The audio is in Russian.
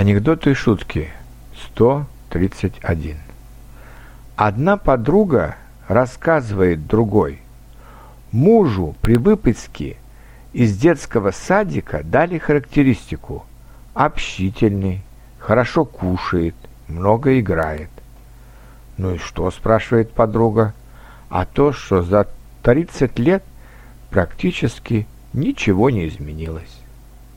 Анекдоты и шутки 131. Одна подруга рассказывает другой. Мужу при выписке из детского садика дали характеристику. Общительный, хорошо кушает, много играет. Ну и что, спрашивает подруга? А то, что за 30 лет практически ничего не изменилось.